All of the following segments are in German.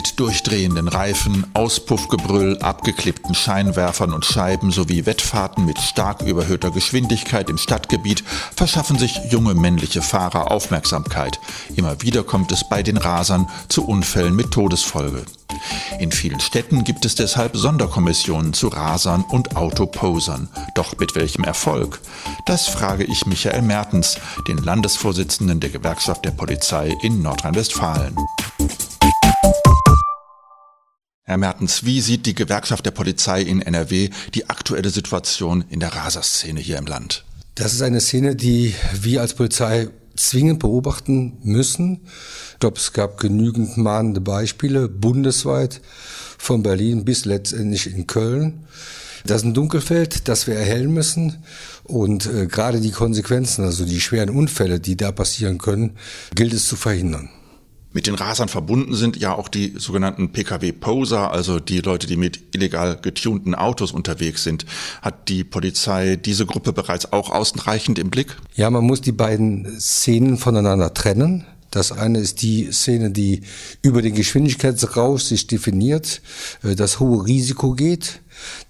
Mit durchdrehenden Reifen, Auspuffgebrüll, abgeklippten Scheinwerfern und Scheiben sowie Wettfahrten mit stark überhöhter Geschwindigkeit im Stadtgebiet verschaffen sich junge männliche Fahrer Aufmerksamkeit. Immer wieder kommt es bei den Rasern zu Unfällen mit Todesfolge. In vielen Städten gibt es deshalb Sonderkommissionen zu Rasern und Autoposern. Doch mit welchem Erfolg? Das frage ich Michael Mertens, den Landesvorsitzenden der Gewerkschaft der Polizei in Nordrhein-Westfalen. Herr Mertens, wie sieht die Gewerkschaft der Polizei in NRW die aktuelle Situation in der Raserszene hier im Land? Das ist eine Szene, die wir als Polizei zwingend beobachten müssen. Ich glaube, es gab genügend mahnende Beispiele bundesweit von Berlin bis letztendlich in Köln. Das ist ein Dunkelfeld, das wir erhellen müssen. Und äh, gerade die Konsequenzen, also die schweren Unfälle, die da passieren können, gilt es zu verhindern. Mit den Rasern verbunden sind ja auch die sogenannten Pkw-Poser, also die Leute, die mit illegal getunten Autos unterwegs sind. Hat die Polizei diese Gruppe bereits auch ausreichend im Blick? Ja, man muss die beiden Szenen voneinander trennen. Das eine ist die Szene, die über den Geschwindigkeitsrausch sich definiert, äh, das hohe Risiko geht.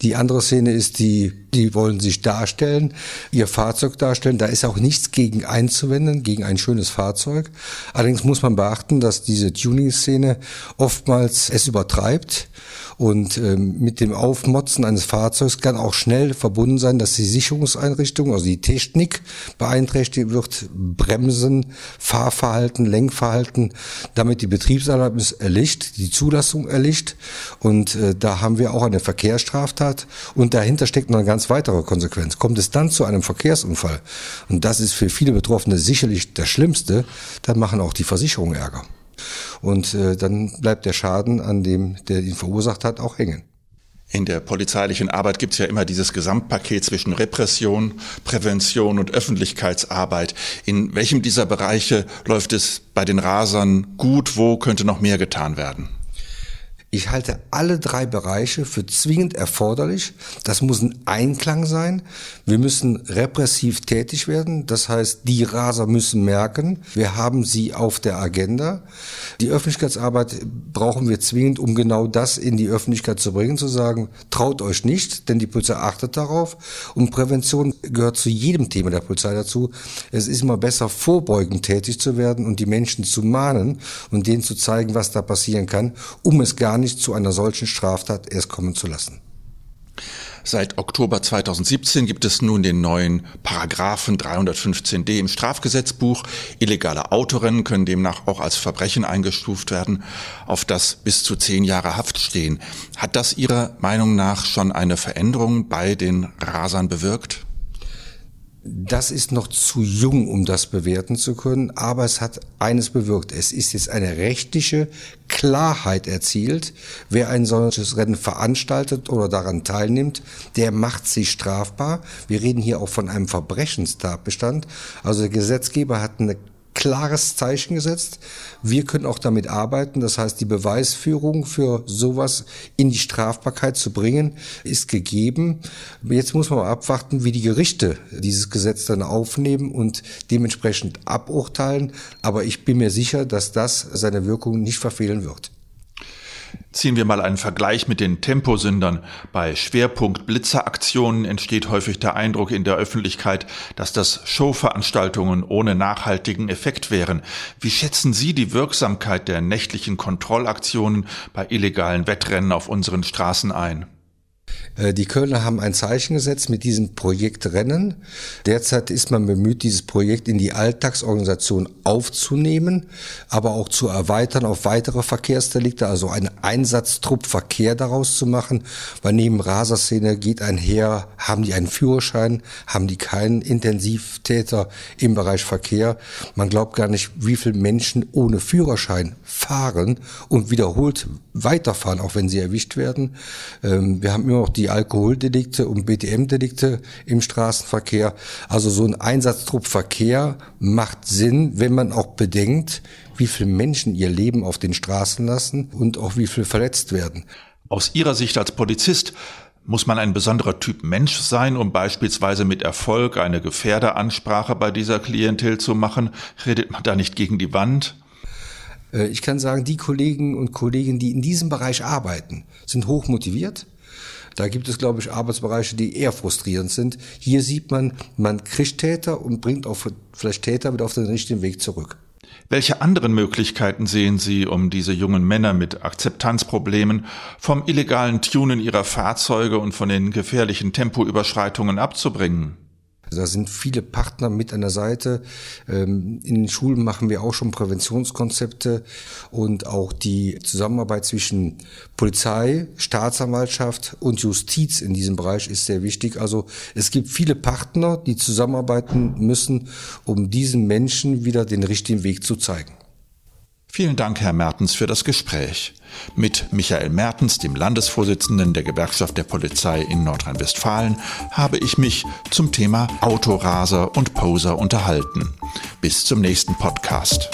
Die andere Szene ist die, die wollen sich darstellen, ihr Fahrzeug darstellen. Da ist auch nichts gegen einzuwenden, gegen ein schönes Fahrzeug. Allerdings muss man beachten, dass diese Tuning-Szene oftmals es übertreibt und ähm, mit dem Aufmotzen eines Fahrzeugs kann auch schnell verbunden sein, dass die Sicherungseinrichtung, also die Technik beeinträchtigt wird, Bremsen, Fahrverhalten, Lenkverhalten, damit die Betriebserlaubnis erlicht, die Zulassung erlicht. Und äh, da haben wir auch eine Verkehrsstraftat und dahinter steckt noch eine ganz weitere Konsequenz. Kommt es dann zu einem Verkehrsunfall, und das ist für viele Betroffene sicherlich das Schlimmste, dann machen auch die Versicherungen Ärger. Und äh, dann bleibt der Schaden an dem, der ihn verursacht hat, auch hängen. In der polizeilichen Arbeit gibt es ja immer dieses Gesamtpaket zwischen Repression, Prävention und Öffentlichkeitsarbeit. In welchem dieser Bereiche läuft es bei den Rasern gut? Wo könnte noch mehr getan werden? Ich halte alle drei Bereiche für zwingend erforderlich. Das muss ein Einklang sein. Wir müssen repressiv tätig werden. Das heißt, die Raser müssen merken, wir haben sie auf der Agenda. Die Öffentlichkeitsarbeit brauchen wir zwingend, um genau das in die Öffentlichkeit zu bringen, zu sagen, traut euch nicht, denn die Polizei achtet darauf. Und Prävention gehört zu jedem Thema der Polizei dazu. Es ist immer besser, vorbeugend tätig zu werden und die Menschen zu mahnen und denen zu zeigen, was da passieren kann, um es gar nicht zu einer solchen Straftat erst kommen zu lassen. Seit Oktober 2017 gibt es nun den neuen Paragraphen 315d im Strafgesetzbuch. Illegale Autorennen können demnach auch als Verbrechen eingestuft werden, auf das bis zu zehn Jahre Haft stehen. Hat das Ihrer Meinung nach schon eine Veränderung bei den Rasern bewirkt? Das ist noch zu jung, um das bewerten zu können, aber es hat eines bewirkt. Es ist jetzt eine rechtliche Klarheit erzielt. Wer ein solches Rennen veranstaltet oder daran teilnimmt, der macht sich strafbar. Wir reden hier auch von einem Verbrechenstatbestand. Also der Gesetzgeber hat eine klares Zeichen gesetzt. Wir können auch damit arbeiten. Das heißt, die Beweisführung für sowas in die Strafbarkeit zu bringen, ist gegeben. Jetzt muss man abwarten, wie die Gerichte dieses Gesetz dann aufnehmen und dementsprechend aburteilen. Aber ich bin mir sicher, dass das seine Wirkung nicht verfehlen wird. Ziehen wir mal einen Vergleich mit den Temposündern. Bei Schwerpunkt Blitzeraktionen entsteht häufig der Eindruck in der Öffentlichkeit, dass das Showveranstaltungen ohne nachhaltigen Effekt wären. Wie schätzen Sie die Wirksamkeit der nächtlichen Kontrollaktionen bei illegalen Wettrennen auf unseren Straßen ein? Äh, die Kölner haben ein Zeichen gesetzt mit diesem Projekt Rennen. Derzeit ist man bemüht, dieses Projekt in die Alltagsorganisation aufzunehmen, aber auch zu erweitern auf weitere Verkehrsdelikte, also einen Einsatztrupp Verkehr daraus zu machen, weil neben Raserszene geht einher, haben die einen Führerschein, haben die keinen Intensivtäter im Bereich Verkehr. Man glaubt gar nicht, wie viele Menschen ohne Führerschein fahren und wiederholt weiterfahren, auch wenn sie erwischt werden. Ähm, wir haben immer noch die Alkoholdelikte und BTM-Delikte im Straßenverkehr. Also so ein Einsatztrupp Verkehr macht Sinn, wenn man auch bedenkt, wie viele Menschen ihr Leben auf den Straßen lassen und auch wie viele verletzt werden. Aus Ihrer Sicht als Polizist muss man ein besonderer Typ Mensch sein, um beispielsweise mit Erfolg eine Gefährderansprache bei dieser Klientel zu machen? Redet man da nicht gegen die Wand? Äh, ich kann sagen, die Kollegen und Kolleginnen, die in diesem Bereich arbeiten, sind hoch motiviert. Da gibt es, glaube ich, Arbeitsbereiche, die eher frustrierend sind. Hier sieht man, man kriegt Täter und bringt auch vielleicht Täter wieder auf den richtigen Weg zurück. Welche anderen Möglichkeiten sehen Sie, um diese jungen Männer mit Akzeptanzproblemen vom illegalen Tunen ihrer Fahrzeuge und von den gefährlichen Tempoüberschreitungen abzubringen? Da sind viele Partner mit an der Seite. Ähm, in den Schulen machen wir auch schon Präventionskonzepte und auch die Zusammenarbeit zwischen Polizei, Staatsanwaltschaft und Justiz in diesem Bereich ist sehr wichtig. Also es gibt viele Partner, die zusammenarbeiten müssen, um diesen Menschen wieder den richtigen Weg zu zeigen. Vielen Dank, Herr Mertens, für das Gespräch. Mit Michael Mertens, dem Landesvorsitzenden der Gewerkschaft der Polizei in Nordrhein-Westfalen, habe ich mich zum Thema Autoraser und Poser unterhalten. Bis zum nächsten Podcast.